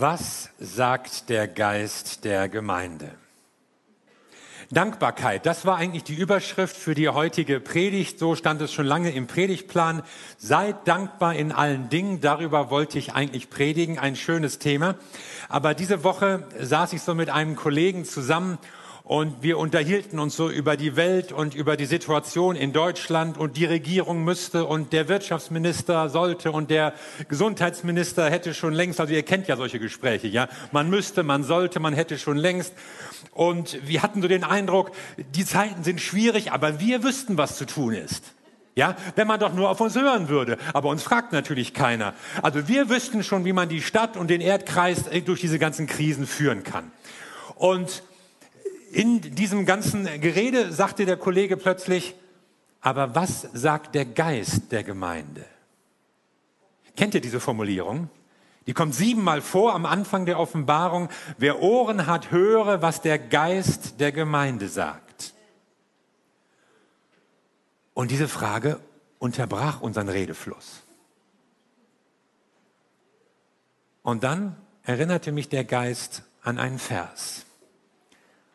Was sagt der Geist der Gemeinde? Dankbarkeit, das war eigentlich die Überschrift für die heutige Predigt. So stand es schon lange im Predigtplan. Seid dankbar in allen Dingen. Darüber wollte ich eigentlich predigen. Ein schönes Thema. Aber diese Woche saß ich so mit einem Kollegen zusammen und wir unterhielten uns so über die Welt und über die Situation in Deutschland und die Regierung müsste und der Wirtschaftsminister sollte und der Gesundheitsminister hätte schon längst, also ihr kennt ja solche Gespräche, ja, man müsste, man sollte, man hätte schon längst. Und wir hatten so den Eindruck, die Zeiten sind schwierig, aber wir wüssten, was zu tun ist. Ja, wenn man doch nur auf uns hören würde. Aber uns fragt natürlich keiner. Also wir wüssten schon, wie man die Stadt und den Erdkreis durch diese ganzen Krisen führen kann. Und in diesem ganzen Gerede sagte der Kollege plötzlich, aber was sagt der Geist der Gemeinde? Kennt ihr diese Formulierung? Die kommt siebenmal vor am Anfang der Offenbarung. Wer Ohren hat, höre, was der Geist der Gemeinde sagt. Und diese Frage unterbrach unseren Redefluss. Und dann erinnerte mich der Geist an einen Vers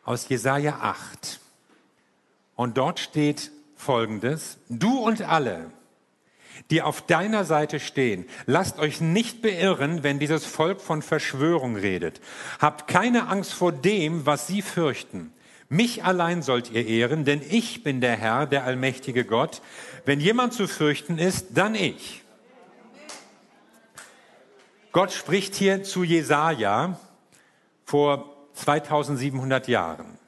aus Jesaja 8. Und dort steht Folgendes. Du und alle, die auf deiner Seite stehen, lasst euch nicht beirren, wenn dieses Volk von Verschwörung redet. Habt keine Angst vor dem, was sie fürchten. Mich allein sollt ihr ehren, denn ich bin der Herr, der allmächtige Gott. Wenn jemand zu fürchten ist, dann ich. Gott spricht hier zu Jesaja vor 2700 Jahren.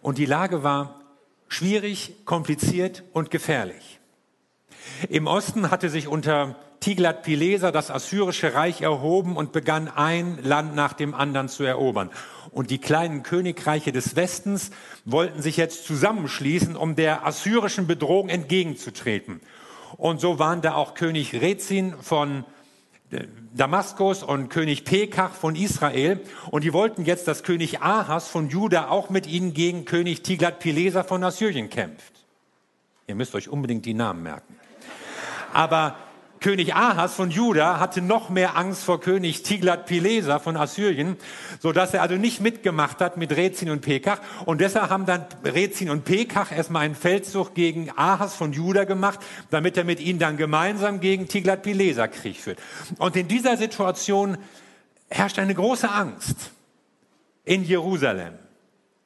Und die Lage war schwierig, kompliziert und gefährlich. Im Osten hatte sich unter Tiglat-Pileser das assyrische Reich erhoben und begann ein Land nach dem anderen zu erobern. Und die kleinen Königreiche des Westens wollten sich jetzt zusammenschließen, um der assyrischen Bedrohung entgegenzutreten. Und so waren da auch König Rezin von Damaskus und König Pekach von Israel und die wollten jetzt, dass König Ahas von Juda auch mit ihnen gegen König Tiglat-Pileser von Assyrien kämpft. Ihr müsst euch unbedingt die Namen merken. Aber König Ahas von Juda hatte noch mehr Angst vor König Tiglat-Pileser von Assyrien, so dass er also nicht mitgemacht hat mit Rezin und Pekach. Und deshalb haben dann Rezin und Pekach erstmal einen Feldzug gegen Ahas von Juda gemacht, damit er mit ihnen dann gemeinsam gegen Tiglat-Pileser Krieg führt. Und in dieser Situation herrscht eine große Angst in Jerusalem.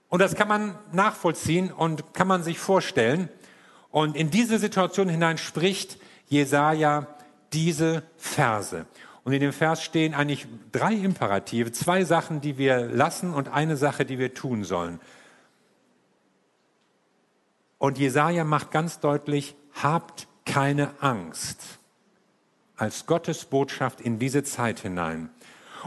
Und das kann man nachvollziehen und kann man sich vorstellen. Und in diese Situation hinein spricht Jesaja diese Verse. Und in dem Vers stehen eigentlich drei Imperative, zwei Sachen, die wir lassen und eine Sache, die wir tun sollen. Und Jesaja macht ganz deutlich, habt keine Angst als Gottes Botschaft in diese Zeit hinein.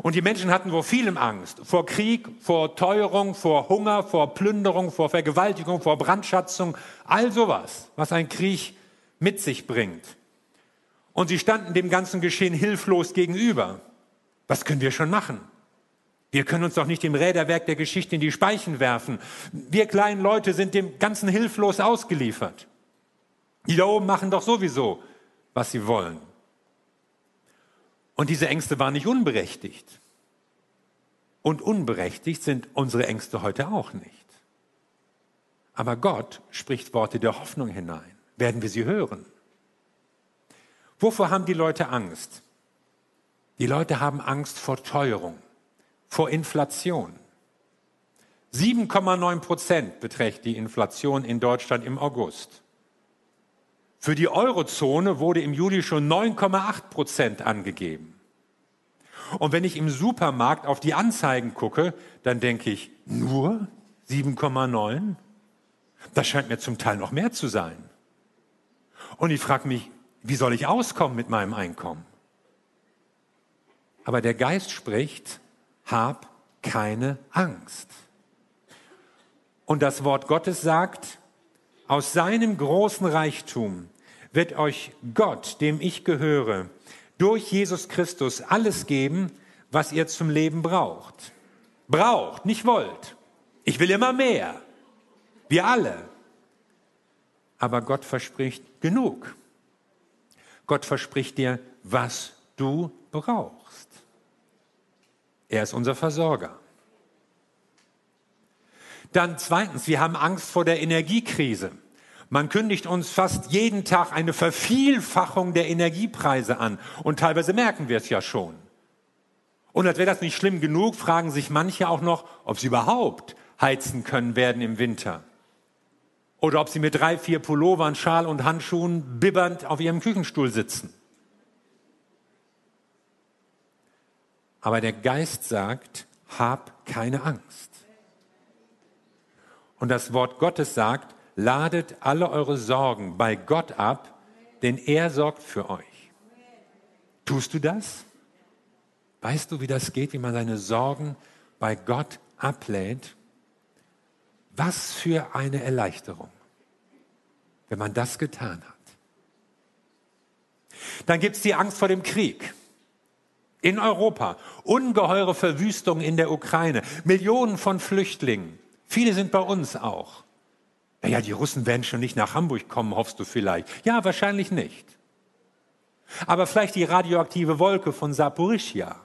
Und die Menschen hatten vor vielem Angst. Vor Krieg, vor Teuerung, vor Hunger, vor Plünderung, vor Vergewaltigung, vor Brandschatzung, all sowas, was ein Krieg mit sich bringt. Und sie standen dem ganzen Geschehen hilflos gegenüber. Was können wir schon machen? Wir können uns doch nicht dem Räderwerk der Geschichte in die Speichen werfen. Wir kleinen Leute sind dem Ganzen hilflos ausgeliefert. Die da oben machen doch sowieso, was sie wollen. Und diese Ängste waren nicht unberechtigt. Und unberechtigt sind unsere Ängste heute auch nicht. Aber Gott spricht Worte der Hoffnung hinein. Werden wir sie hören? Wovor haben die Leute Angst? Die Leute haben Angst vor Teuerung, vor Inflation. 7,9 Prozent beträgt die Inflation in Deutschland im August. Für die Eurozone wurde im Juli schon 9,8 Prozent angegeben. Und wenn ich im Supermarkt auf die Anzeigen gucke, dann denke ich, nur 7,9? Das scheint mir zum Teil noch mehr zu sein. Und ich frage mich, wie soll ich auskommen mit meinem Einkommen? Aber der Geist spricht, hab keine Angst. Und das Wort Gottes sagt, aus seinem großen Reichtum wird euch Gott, dem ich gehöre, durch Jesus Christus alles geben, was ihr zum Leben braucht. Braucht, nicht wollt. Ich will immer mehr. Wir alle. Aber Gott verspricht genug. Gott verspricht dir, was du brauchst. Er ist unser Versorger. Dann zweitens, wir haben Angst vor der Energiekrise. Man kündigt uns fast jeden Tag eine Vervielfachung der Energiepreise an und teilweise merken wir es ja schon. Und als wäre das nicht schlimm genug, fragen sich manche auch noch, ob sie überhaupt heizen können werden im Winter. Oder ob sie mit drei, vier Pullovern, Schal und Handschuhen bibbernd auf ihrem Küchenstuhl sitzen. Aber der Geist sagt, hab keine Angst. Und das Wort Gottes sagt, ladet alle eure Sorgen bei Gott ab, denn er sorgt für euch. Tust du das? Weißt du, wie das geht, wie man seine Sorgen bei Gott ablädt? Was für eine Erleichterung, wenn man das getan hat. Dann gibt es die Angst vor dem Krieg. In Europa, ungeheure Verwüstung in der Ukraine, Millionen von Flüchtlingen, viele sind bei uns auch. Naja, die Russen werden schon nicht nach Hamburg kommen, hoffst du vielleicht. Ja, wahrscheinlich nicht. Aber vielleicht die radioaktive Wolke von Saporischia.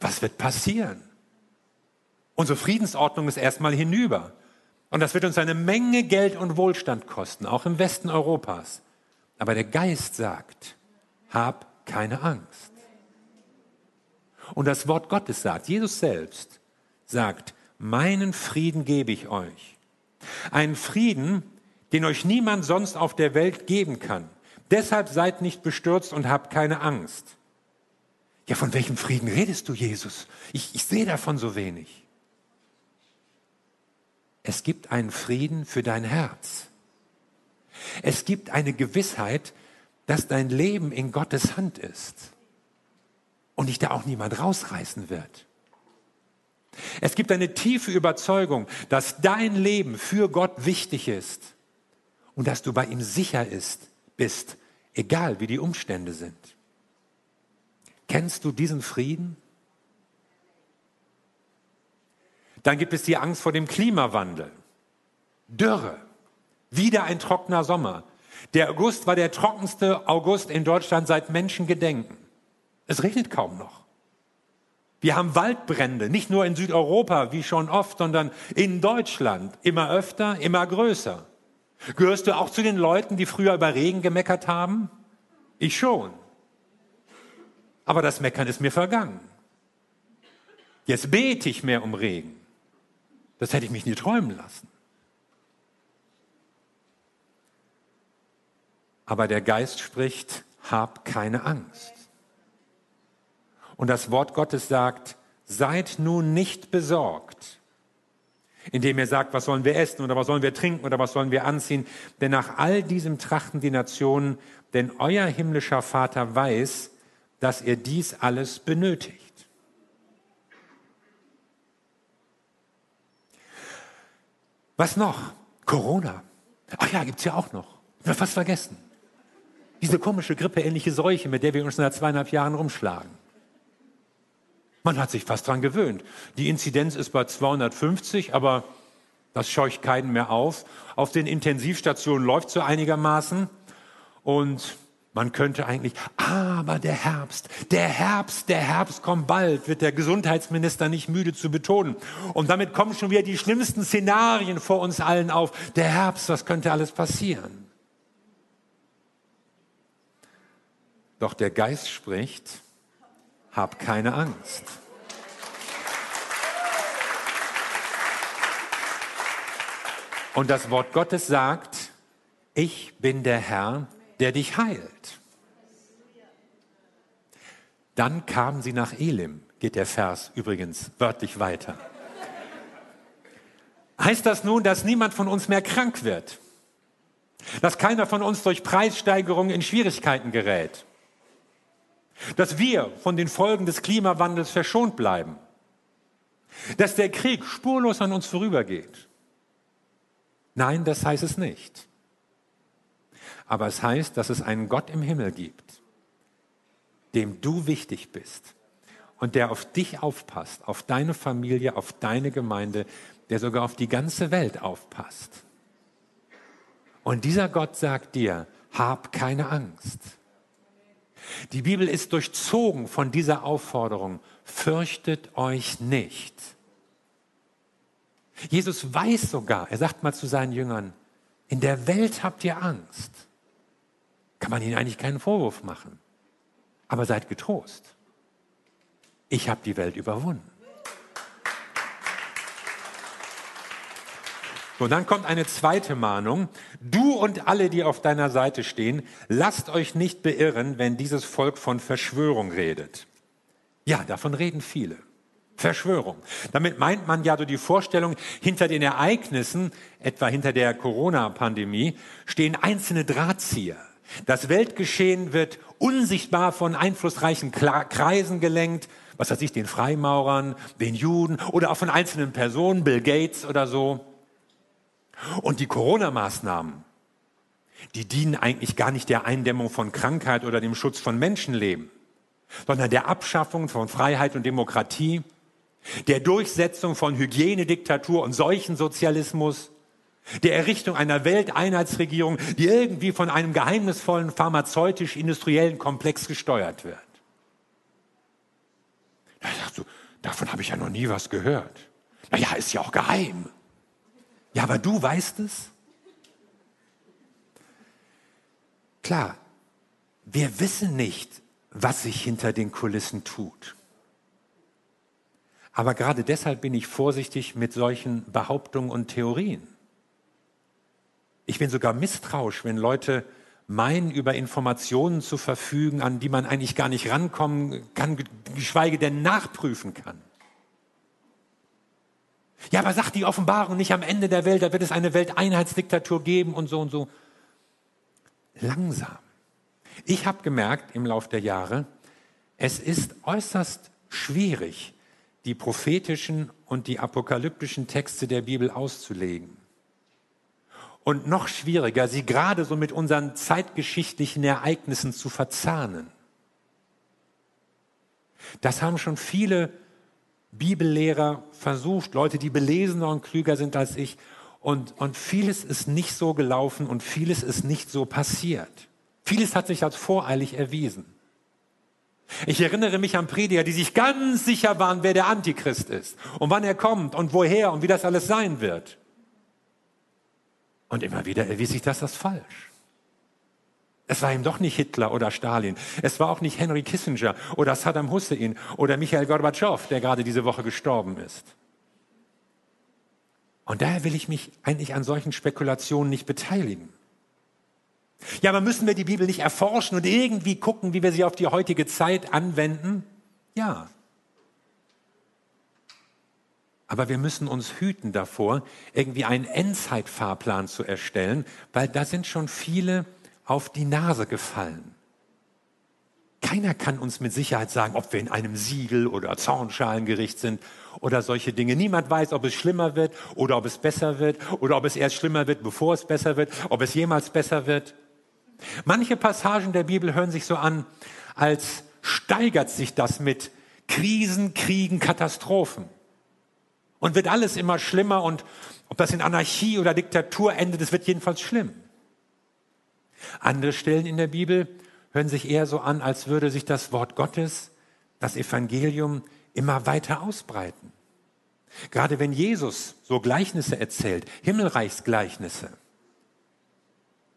Was wird passieren? Unsere Friedensordnung ist erstmal hinüber. Und das wird uns eine Menge Geld und Wohlstand kosten, auch im Westen Europas. Aber der Geist sagt, hab keine Angst. Und das Wort Gottes sagt, Jesus selbst sagt, meinen Frieden gebe ich euch. Einen Frieden, den euch niemand sonst auf der Welt geben kann. Deshalb seid nicht bestürzt und habt keine Angst. Ja, von welchem Frieden redest du, Jesus? Ich, ich sehe davon so wenig. Es gibt einen Frieden für dein Herz. Es gibt eine Gewissheit, dass dein Leben in Gottes Hand ist und dich da auch niemand rausreißen wird. Es gibt eine tiefe Überzeugung, dass dein Leben für Gott wichtig ist und dass du bei ihm sicher ist, bist, egal wie die Umstände sind. Kennst du diesen Frieden? Dann gibt es die Angst vor dem Klimawandel. Dürre. Wieder ein trockener Sommer. Der August war der trockenste August in Deutschland seit Menschengedenken. Es regnet kaum noch. Wir haben Waldbrände, nicht nur in Südeuropa, wie schon oft, sondern in Deutschland. Immer öfter, immer größer. Gehörst du auch zu den Leuten, die früher über Regen gemeckert haben? Ich schon. Aber das Meckern ist mir vergangen. Jetzt bete ich mehr um Regen. Das hätte ich mich nie träumen lassen. Aber der Geist spricht, hab keine Angst. Und das Wort Gottes sagt, seid nun nicht besorgt, indem er sagt, was sollen wir essen oder was sollen wir trinken oder was sollen wir anziehen. Denn nach all diesem trachten die Nationen, denn euer himmlischer Vater weiß, dass ihr dies alles benötigt. Was noch? Corona. Ach ja, gibt's ja auch noch. Habe fast vergessen. Diese komische grippeähnliche Seuche, mit der wir uns seit zweieinhalb Jahren rumschlagen. Man hat sich fast dran gewöhnt. Die Inzidenz ist bei 250, aber das scheucht keinen mehr auf. Auf den Intensivstationen läuft so einigermaßen. Und man könnte eigentlich, aber der Herbst, der Herbst, der Herbst kommt bald, wird der Gesundheitsminister nicht müde zu betonen. Und damit kommen schon wieder die schlimmsten Szenarien vor uns allen auf. Der Herbst, was könnte alles passieren? Doch der Geist spricht, hab keine Angst. Und das Wort Gottes sagt, ich bin der Herr, der dich heilt. Dann kamen sie nach Elim, geht der Vers übrigens wörtlich weiter. Heißt das nun, dass niemand von uns mehr krank wird? Dass keiner von uns durch Preissteigerungen in Schwierigkeiten gerät? Dass wir von den Folgen des Klimawandels verschont bleiben? Dass der Krieg spurlos an uns vorübergeht? Nein, das heißt es nicht. Aber es heißt, dass es einen Gott im Himmel gibt, dem du wichtig bist und der auf dich aufpasst, auf deine Familie, auf deine Gemeinde, der sogar auf die ganze Welt aufpasst. Und dieser Gott sagt dir, hab keine Angst. Die Bibel ist durchzogen von dieser Aufforderung, fürchtet euch nicht. Jesus weiß sogar, er sagt mal zu seinen Jüngern, in der Welt habt ihr Angst. Kann man ihnen eigentlich keinen Vorwurf machen. Aber seid getrost. Ich habe die Welt überwunden. Und dann kommt eine zweite Mahnung. Du und alle, die auf deiner Seite stehen, lasst euch nicht beirren, wenn dieses Volk von Verschwörung redet. Ja, davon reden viele. Verschwörung. Damit meint man ja so die Vorstellung, hinter den Ereignissen, etwa hinter der Corona-Pandemie, stehen einzelne Drahtzieher. Das Weltgeschehen wird unsichtbar von einflussreichen Kreisen gelenkt, was weiß ich, den Freimaurern, den Juden oder auch von einzelnen Personen, Bill Gates oder so. Und die Corona-Maßnahmen, die dienen eigentlich gar nicht der Eindämmung von Krankheit oder dem Schutz von Menschenleben, sondern der Abschaffung von Freiheit und Demokratie, der Durchsetzung von Hygienediktatur und Seuchensozialismus, der Errichtung einer Welteinheitsregierung, die irgendwie von einem geheimnisvollen pharmazeutisch-industriellen Komplex gesteuert wird. Da sagst du, davon habe ich ja noch nie was gehört. Naja, ist ja auch geheim. Ja, aber du weißt es? Klar, wir wissen nicht, was sich hinter den Kulissen tut. Aber gerade deshalb bin ich vorsichtig mit solchen Behauptungen und Theorien. Ich bin sogar misstrauisch, wenn Leute meinen, über Informationen zu verfügen, an die man eigentlich gar nicht rankommen kann, geschweige denn nachprüfen kann. Ja, aber sagt die Offenbarung nicht am Ende der Welt, da wird es eine Welteinheitsdiktatur geben und so und so. Langsam. Ich habe gemerkt im Laufe der Jahre, es ist äußerst schwierig, die prophetischen und die apokalyptischen Texte der Bibel auszulegen. Und noch schwieriger, sie gerade so mit unseren zeitgeschichtlichen Ereignissen zu verzahnen. Das haben schon viele Bibellehrer versucht, Leute, die belesener und klüger sind als ich. Und, und vieles ist nicht so gelaufen und vieles ist nicht so passiert. Vieles hat sich als voreilig erwiesen. Ich erinnere mich an Prediger, die sich ganz sicher waren, wer der Antichrist ist und wann er kommt und woher und wie das alles sein wird. Und immer wieder erwies sich das als falsch. Es war ihm doch nicht Hitler oder Stalin. Es war auch nicht Henry Kissinger oder Saddam Hussein oder Michael Gorbatschow, der gerade diese Woche gestorben ist. Und daher will ich mich eigentlich an solchen Spekulationen nicht beteiligen. Ja, aber müssen wir die Bibel nicht erforschen und irgendwie gucken, wie wir sie auf die heutige Zeit anwenden? Ja. Aber wir müssen uns hüten davor, irgendwie einen Endzeitfahrplan zu erstellen, weil da sind schon viele auf die Nase gefallen. Keiner kann uns mit Sicherheit sagen, ob wir in einem Siegel- oder Zornschalengericht sind oder solche Dinge. Niemand weiß, ob es schlimmer wird oder ob es besser wird oder ob es erst schlimmer wird, bevor es besser wird, ob es jemals besser wird. Manche Passagen der Bibel hören sich so an, als steigert sich das mit Krisen, Kriegen, Katastrophen. Und wird alles immer schlimmer und ob das in Anarchie oder Diktatur endet, es wird jedenfalls schlimm. Andere Stellen in der Bibel hören sich eher so an, als würde sich das Wort Gottes, das Evangelium, immer weiter ausbreiten. Gerade wenn Jesus so Gleichnisse erzählt, Himmelreichsgleichnisse,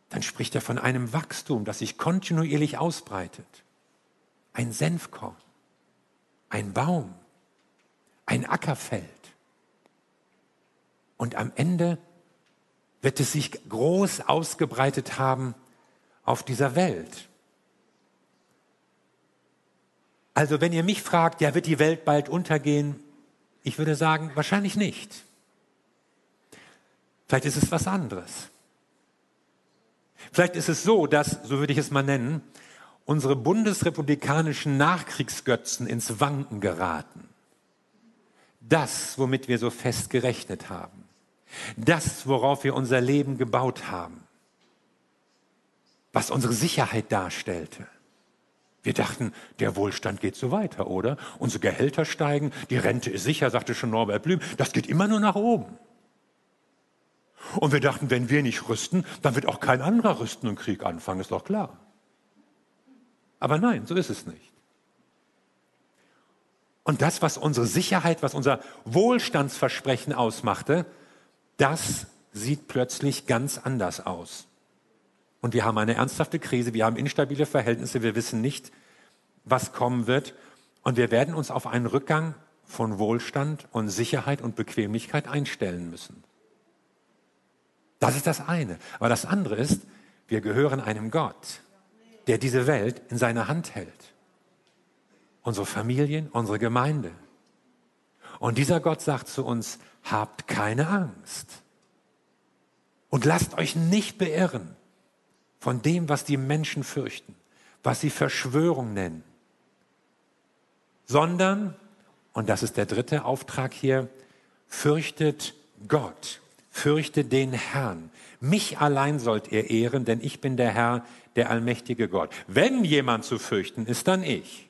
dann spricht er von einem Wachstum, das sich kontinuierlich ausbreitet. Ein Senfkorn, ein Baum, ein Ackerfeld. Und am Ende wird es sich groß ausgebreitet haben auf dieser Welt. Also wenn ihr mich fragt, ja, wird die Welt bald untergehen? Ich würde sagen, wahrscheinlich nicht. Vielleicht ist es was anderes. Vielleicht ist es so, dass, so würde ich es mal nennen, unsere bundesrepublikanischen Nachkriegsgötzen ins Wanken geraten. Das, womit wir so fest gerechnet haben. Das, worauf wir unser Leben gebaut haben was unsere Sicherheit darstellte. Wir dachten, der Wohlstand geht so weiter, oder? Unsere Gehälter steigen, die Rente ist sicher, sagte schon Norbert Blüm, das geht immer nur nach oben. Und wir dachten, wenn wir nicht rüsten, dann wird auch kein anderer rüsten und Krieg anfangen, ist doch klar. Aber nein, so ist es nicht. Und das, was unsere Sicherheit, was unser Wohlstandsversprechen ausmachte, das sieht plötzlich ganz anders aus. Und wir haben eine ernsthafte Krise, wir haben instabile Verhältnisse, wir wissen nicht, was kommen wird. Und wir werden uns auf einen Rückgang von Wohlstand und Sicherheit und Bequemlichkeit einstellen müssen. Das ist das eine. Aber das andere ist, wir gehören einem Gott, der diese Welt in seiner Hand hält. Unsere Familien, unsere Gemeinde. Und dieser Gott sagt zu uns, habt keine Angst. Und lasst euch nicht beirren von dem, was die Menschen fürchten, was sie Verschwörung nennen, sondern, und das ist der dritte Auftrag hier, fürchtet Gott, fürchtet den Herrn. Mich allein sollt ihr ehren, denn ich bin der Herr, der allmächtige Gott. Wenn jemand zu fürchten ist, dann ich.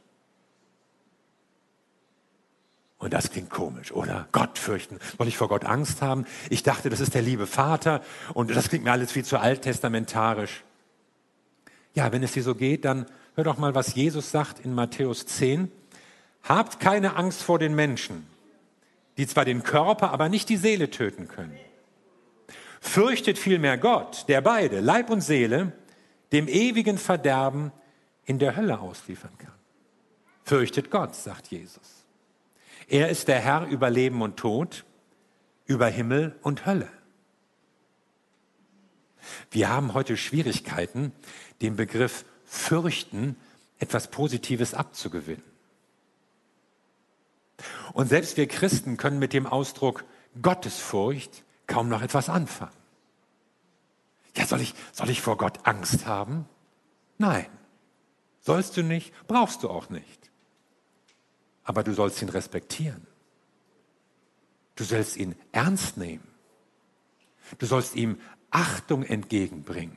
Und das klingt komisch, oder? Gott fürchten. Soll ich vor Gott Angst haben? Ich dachte, das ist der liebe Vater und das klingt mir alles viel zu alttestamentarisch. Ja, wenn es dir so geht, dann hör doch mal, was Jesus sagt in Matthäus 10. Habt keine Angst vor den Menschen, die zwar den Körper, aber nicht die Seele töten können. Fürchtet vielmehr Gott, der beide, Leib und Seele, dem ewigen Verderben in der Hölle ausliefern kann. Fürchtet Gott, sagt Jesus. Er ist der Herr über Leben und Tod, über Himmel und Hölle. Wir haben heute Schwierigkeiten, dem Begriff fürchten etwas Positives abzugewinnen. Und selbst wir Christen können mit dem Ausdruck Gottesfurcht kaum noch etwas anfangen. Ja, soll ich, soll ich vor Gott Angst haben? Nein. Sollst du nicht, brauchst du auch nicht. Aber du sollst ihn respektieren. Du sollst ihn ernst nehmen. Du sollst ihm Achtung entgegenbringen.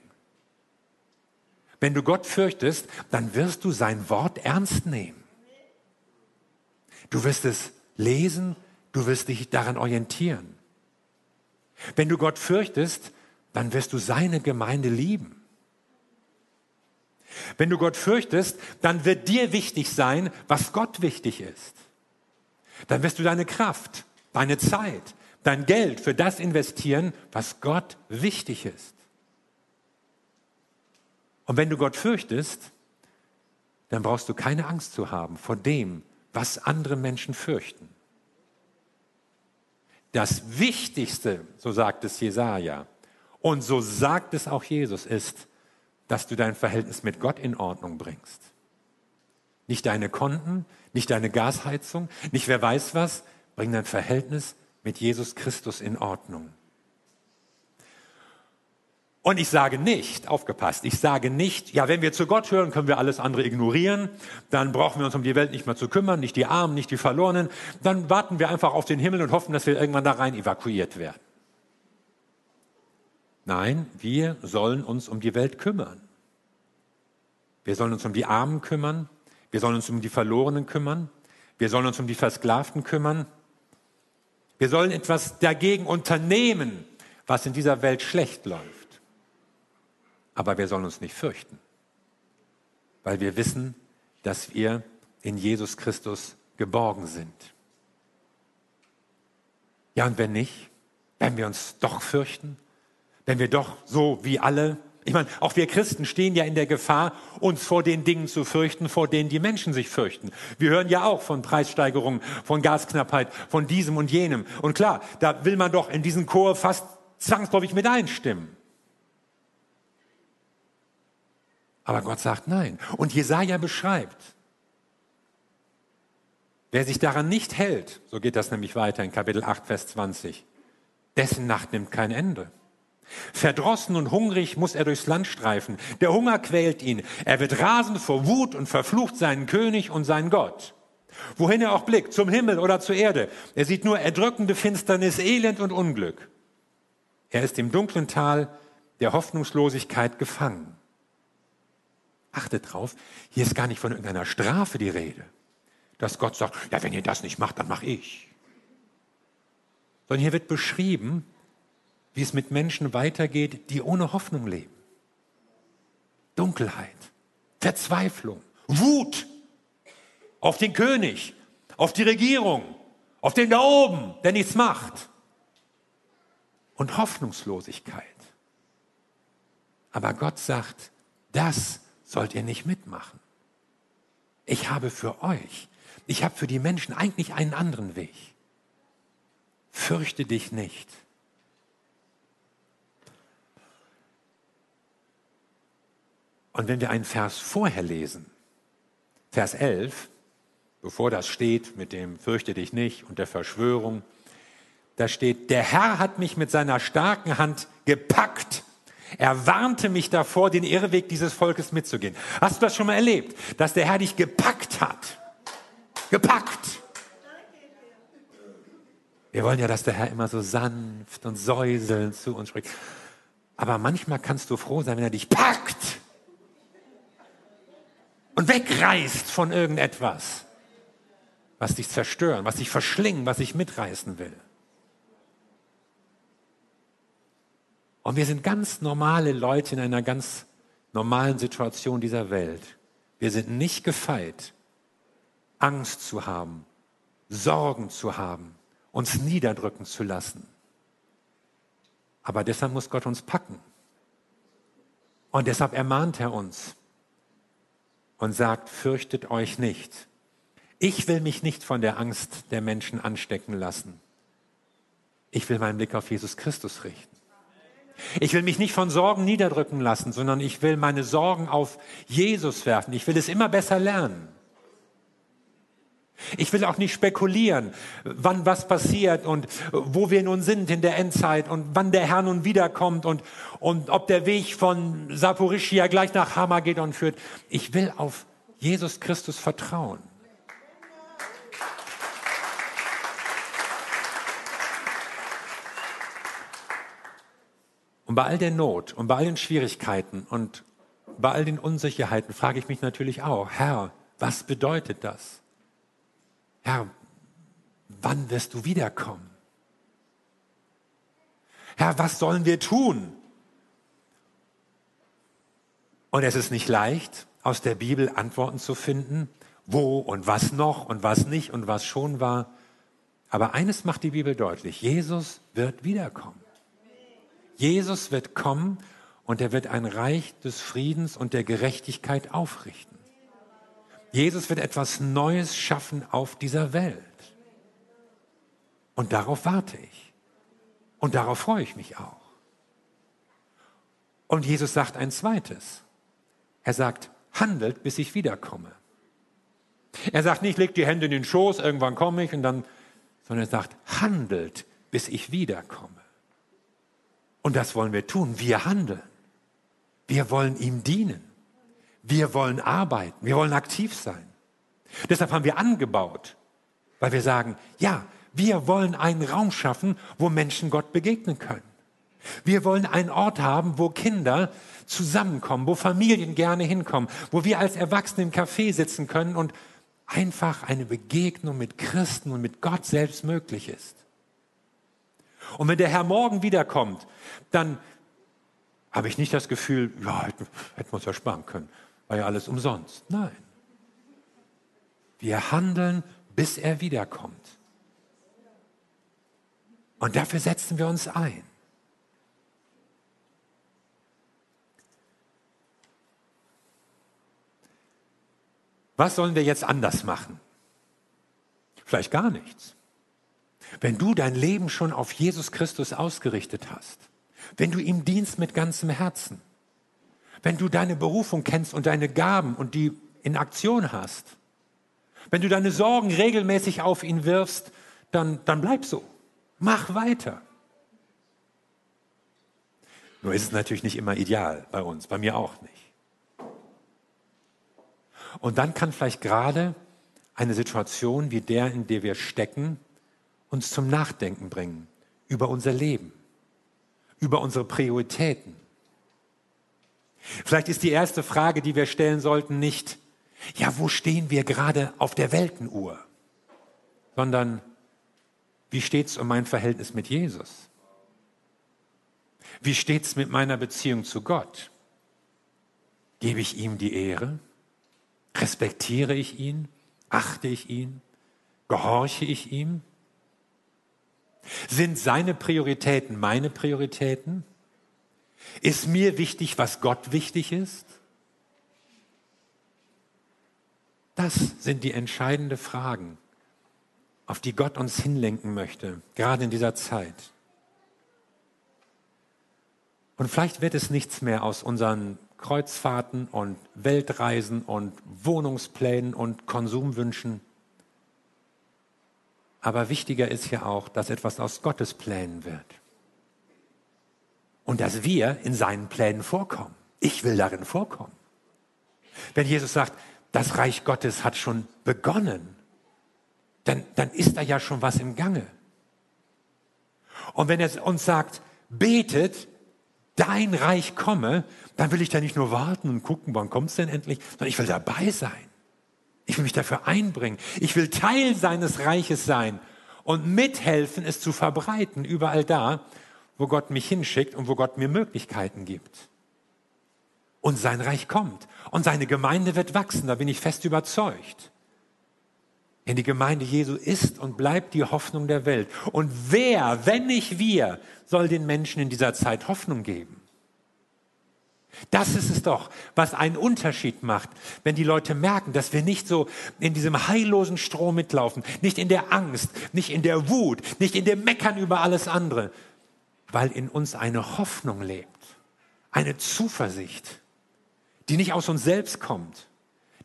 Wenn du Gott fürchtest, dann wirst du sein Wort ernst nehmen. Du wirst es lesen, du wirst dich daran orientieren. Wenn du Gott fürchtest, dann wirst du seine Gemeinde lieben. Wenn du Gott fürchtest, dann wird dir wichtig sein, was Gott wichtig ist. Dann wirst du deine Kraft, deine Zeit, dein Geld für das investieren, was Gott wichtig ist. Und wenn du Gott fürchtest, dann brauchst du keine Angst zu haben vor dem, was andere Menschen fürchten. Das Wichtigste, so sagt es Jesaja, und so sagt es auch Jesus, ist, dass du dein Verhältnis mit Gott in Ordnung bringst. Nicht deine Konten, nicht deine Gasheizung, nicht wer weiß was, bring dein Verhältnis mit Jesus Christus in Ordnung. Und ich sage nicht, aufgepasst, ich sage nicht, ja, wenn wir zu Gott hören, können wir alles andere ignorieren, dann brauchen wir uns um die Welt nicht mehr zu kümmern, nicht die Armen, nicht die Verlorenen, dann warten wir einfach auf den Himmel und hoffen, dass wir irgendwann da rein evakuiert werden. Nein, wir sollen uns um die Welt kümmern. Wir sollen uns um die Armen kümmern, wir sollen uns um die Verlorenen kümmern, wir sollen uns um die Versklavten kümmern, wir sollen etwas dagegen unternehmen, was in dieser Welt schlecht läuft. Aber wir sollen uns nicht fürchten, weil wir wissen, dass wir in Jesus Christus geborgen sind. Ja, und wenn nicht, wenn wir uns doch fürchten, wenn wir doch so wie alle, ich meine, auch wir Christen stehen ja in der Gefahr, uns vor den Dingen zu fürchten, vor denen die Menschen sich fürchten. Wir hören ja auch von Preissteigerungen, von Gasknappheit, von diesem und jenem. Und klar, da will man doch in diesen Chor fast zwangsläufig mit einstimmen. Aber Gott sagt nein. Und Jesaja beschreibt, wer sich daran nicht hält, so geht das nämlich weiter in Kapitel 8, Vers 20, dessen Nacht nimmt kein Ende. Verdrossen und hungrig muss er durchs Land streifen. Der Hunger quält ihn. Er wird rasend vor Wut und verflucht seinen König und seinen Gott. Wohin er auch blickt, zum Himmel oder zur Erde, er sieht nur erdrückende Finsternis, Elend und Unglück. Er ist im dunklen Tal der Hoffnungslosigkeit gefangen. Achtet drauf, hier ist gar nicht von irgendeiner Strafe die Rede, dass Gott sagt, ja, wenn ihr das nicht macht, dann mache ich. Sondern hier wird beschrieben, wie es mit Menschen weitergeht, die ohne Hoffnung leben. Dunkelheit, Verzweiflung, Wut auf den König, auf die Regierung, auf den da oben, der nichts macht. Und Hoffnungslosigkeit. Aber Gott sagt, das sollt ihr nicht mitmachen. Ich habe für euch, ich habe für die Menschen eigentlich einen anderen Weg. Fürchte dich nicht. Und wenn wir einen Vers vorher lesen, Vers 11, bevor das steht mit dem Fürchte dich nicht und der Verschwörung, da steht, der Herr hat mich mit seiner starken Hand gepackt. Er warnte mich davor, den Irrweg dieses Volkes mitzugehen. Hast du das schon mal erlebt, dass der Herr dich gepackt hat? Gepackt. Wir wollen ja, dass der Herr immer so sanft und säuselnd zu uns spricht. Aber manchmal kannst du froh sein, wenn er dich packt und wegreißt von irgendetwas, was dich zerstören, was dich verschlingen, was dich mitreißen will. Und wir sind ganz normale Leute in einer ganz normalen Situation dieser Welt. Wir sind nicht gefeit, Angst zu haben, Sorgen zu haben, uns niederdrücken zu lassen. Aber deshalb muss Gott uns packen. Und deshalb ermahnt er uns, und sagt, fürchtet euch nicht. Ich will mich nicht von der Angst der Menschen anstecken lassen. Ich will meinen Blick auf Jesus Christus richten. Ich will mich nicht von Sorgen niederdrücken lassen, sondern ich will meine Sorgen auf Jesus werfen. Ich will es immer besser lernen. Ich will auch nicht spekulieren, wann was passiert und wo wir nun sind in der Endzeit und wann der Herr nun wiederkommt und, und ob der Weg von Saporischia gleich nach Hamagedon führt. Ich will auf Jesus Christus vertrauen. Und bei all der Not und bei all den Schwierigkeiten und bei all den Unsicherheiten frage ich mich natürlich auch, Herr, was bedeutet das? Herr, wann wirst du wiederkommen? Herr, was sollen wir tun? Und es ist nicht leicht, aus der Bibel Antworten zu finden, wo und was noch und was nicht und was schon war. Aber eines macht die Bibel deutlich, Jesus wird wiederkommen. Jesus wird kommen und er wird ein Reich des Friedens und der Gerechtigkeit aufrichten. Jesus wird etwas Neues schaffen auf dieser Welt. Und darauf warte ich. Und darauf freue ich mich auch. Und Jesus sagt ein zweites. Er sagt, handelt, bis ich wiederkomme. Er sagt nicht, legt die Hände in den Schoß, irgendwann komme ich und dann, sondern er sagt, handelt, bis ich wiederkomme. Und das wollen wir tun. Wir handeln. Wir wollen ihm dienen. Wir wollen arbeiten, wir wollen aktiv sein. Deshalb haben wir angebaut, weil wir sagen, ja, wir wollen einen Raum schaffen, wo Menschen Gott begegnen können. Wir wollen einen Ort haben, wo Kinder zusammenkommen, wo Familien gerne hinkommen, wo wir als Erwachsene im Café sitzen können und einfach eine Begegnung mit Christen und mit Gott selbst möglich ist. Und wenn der Herr morgen wiederkommt, dann habe ich nicht das Gefühl, ja, hätten wir uns ja sparen können war ja alles umsonst. Nein. Wir handeln, bis er wiederkommt. Und dafür setzen wir uns ein. Was sollen wir jetzt anders machen? Vielleicht gar nichts. Wenn du dein Leben schon auf Jesus Christus ausgerichtet hast, wenn du ihm dienst mit ganzem Herzen, wenn du deine Berufung kennst und deine Gaben und die in Aktion hast, wenn du deine Sorgen regelmäßig auf ihn wirfst, dann, dann bleib so. Mach weiter. Nur ist es natürlich nicht immer ideal bei uns, bei mir auch nicht. Und dann kann vielleicht gerade eine Situation wie der, in der wir stecken, uns zum Nachdenken bringen über unser Leben, über unsere Prioritäten, Vielleicht ist die erste Frage, die wir stellen sollten, nicht, ja, wo stehen wir gerade auf der Weltenuhr, sondern wie steht es um mein Verhältnis mit Jesus? Wie steht es mit meiner Beziehung zu Gott? Gebe ich ihm die Ehre? Respektiere ich ihn? Achte ich ihn? Gehorche ich ihm? Sind seine Prioritäten meine Prioritäten? Ist mir wichtig, was Gott wichtig ist? Das sind die entscheidenden Fragen, auf die Gott uns hinlenken möchte, gerade in dieser Zeit. Und vielleicht wird es nichts mehr aus unseren Kreuzfahrten und Weltreisen und Wohnungsplänen und Konsumwünschen. Aber wichtiger ist ja auch, dass etwas aus Gottes Plänen wird. Und dass wir in seinen Plänen vorkommen. Ich will darin vorkommen. Wenn Jesus sagt, das Reich Gottes hat schon begonnen, dann, dann ist da ja schon was im Gange. Und wenn er uns sagt, betet, dein Reich komme, dann will ich da nicht nur warten und gucken, wann kommt es denn endlich, sondern ich will dabei sein. Ich will mich dafür einbringen. Ich will Teil seines Reiches sein und mithelfen, es zu verbreiten, überall da, wo Gott mich hinschickt und wo Gott mir Möglichkeiten gibt. Und sein Reich kommt und seine Gemeinde wird wachsen, da bin ich fest überzeugt. Denn die Gemeinde Jesu ist und bleibt die Hoffnung der Welt. Und wer, wenn nicht wir, soll den Menschen in dieser Zeit Hoffnung geben? Das ist es doch, was einen Unterschied macht, wenn die Leute merken, dass wir nicht so in diesem heillosen Strom mitlaufen, nicht in der Angst, nicht in der Wut, nicht in dem Meckern über alles andere, weil in uns eine Hoffnung lebt, eine Zuversicht, die nicht aus uns selbst kommt,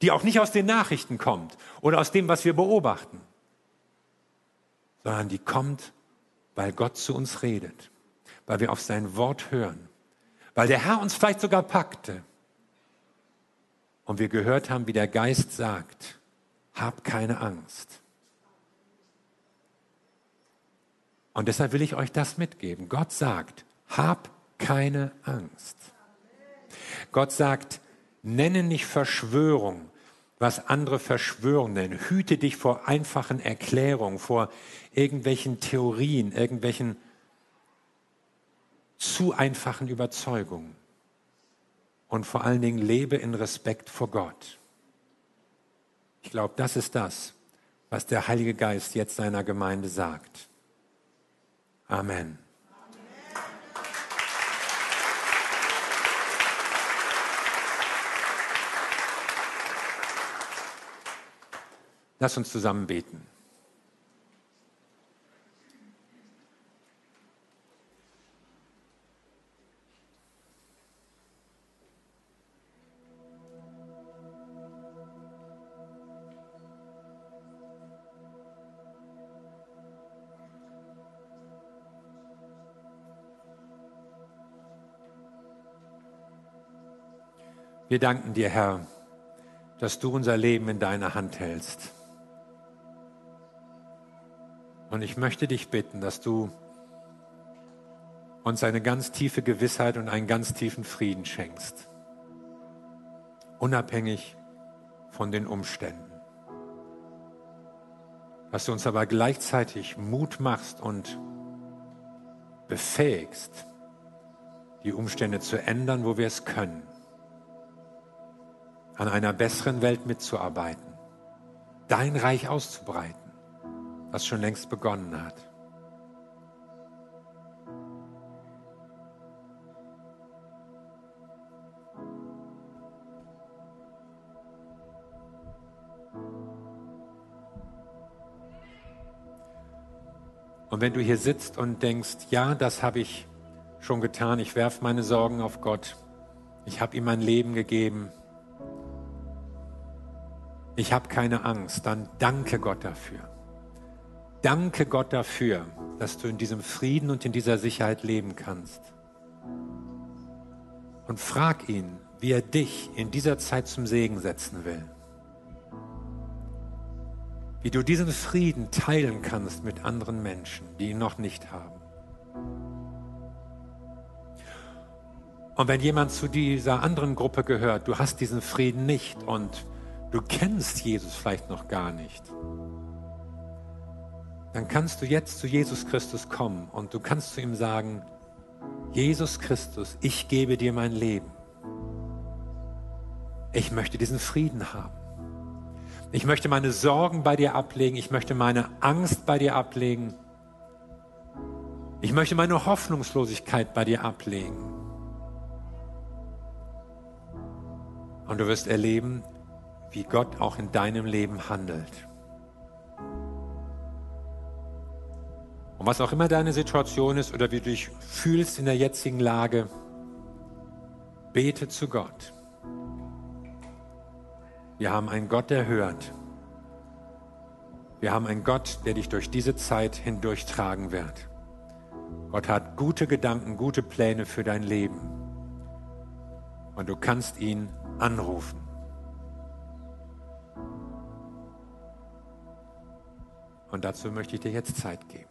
die auch nicht aus den Nachrichten kommt oder aus dem, was wir beobachten, sondern die kommt, weil Gott zu uns redet, weil wir auf sein Wort hören, weil der Herr uns vielleicht sogar packte und wir gehört haben, wie der Geist sagt, hab keine Angst. Und deshalb will ich euch das mitgeben. Gott sagt, hab keine Angst. Gott sagt, nenne nicht Verschwörung, was andere Verschwörung nennen. Hüte dich vor einfachen Erklärungen, vor irgendwelchen Theorien, irgendwelchen zu einfachen Überzeugungen. Und vor allen Dingen lebe in Respekt vor Gott. Ich glaube, das ist das, was der Heilige Geist jetzt seiner Gemeinde sagt. Amen. Lass uns zusammen beten. Wir danken dir, Herr, dass du unser Leben in deiner Hand hältst. Und ich möchte dich bitten, dass du uns eine ganz tiefe Gewissheit und einen ganz tiefen Frieden schenkst, unabhängig von den Umständen. Dass du uns aber gleichzeitig Mut machst und befähigst, die Umstände zu ändern, wo wir es können, an einer besseren Welt mitzuarbeiten, dein Reich auszubreiten was schon längst begonnen hat. Und wenn du hier sitzt und denkst, ja, das habe ich schon getan, ich werfe meine Sorgen auf Gott, ich habe ihm mein Leben gegeben, ich habe keine Angst, dann danke Gott dafür. Danke Gott dafür, dass du in diesem Frieden und in dieser Sicherheit leben kannst. Und frag ihn, wie er dich in dieser Zeit zum Segen setzen will. Wie du diesen Frieden teilen kannst mit anderen Menschen, die ihn noch nicht haben. Und wenn jemand zu dieser anderen Gruppe gehört, du hast diesen Frieden nicht und du kennst Jesus vielleicht noch gar nicht, dann kannst du jetzt zu Jesus Christus kommen und du kannst zu ihm sagen, Jesus Christus, ich gebe dir mein Leben. Ich möchte diesen Frieden haben. Ich möchte meine Sorgen bei dir ablegen. Ich möchte meine Angst bei dir ablegen. Ich möchte meine Hoffnungslosigkeit bei dir ablegen. Und du wirst erleben, wie Gott auch in deinem Leben handelt. Und was auch immer deine Situation ist oder wie du dich fühlst in der jetzigen Lage, bete zu Gott. Wir haben einen Gott, der hört. Wir haben einen Gott, der dich durch diese Zeit hindurchtragen wird. Gott hat gute Gedanken, gute Pläne für dein Leben. Und du kannst ihn anrufen. Und dazu möchte ich dir jetzt Zeit geben.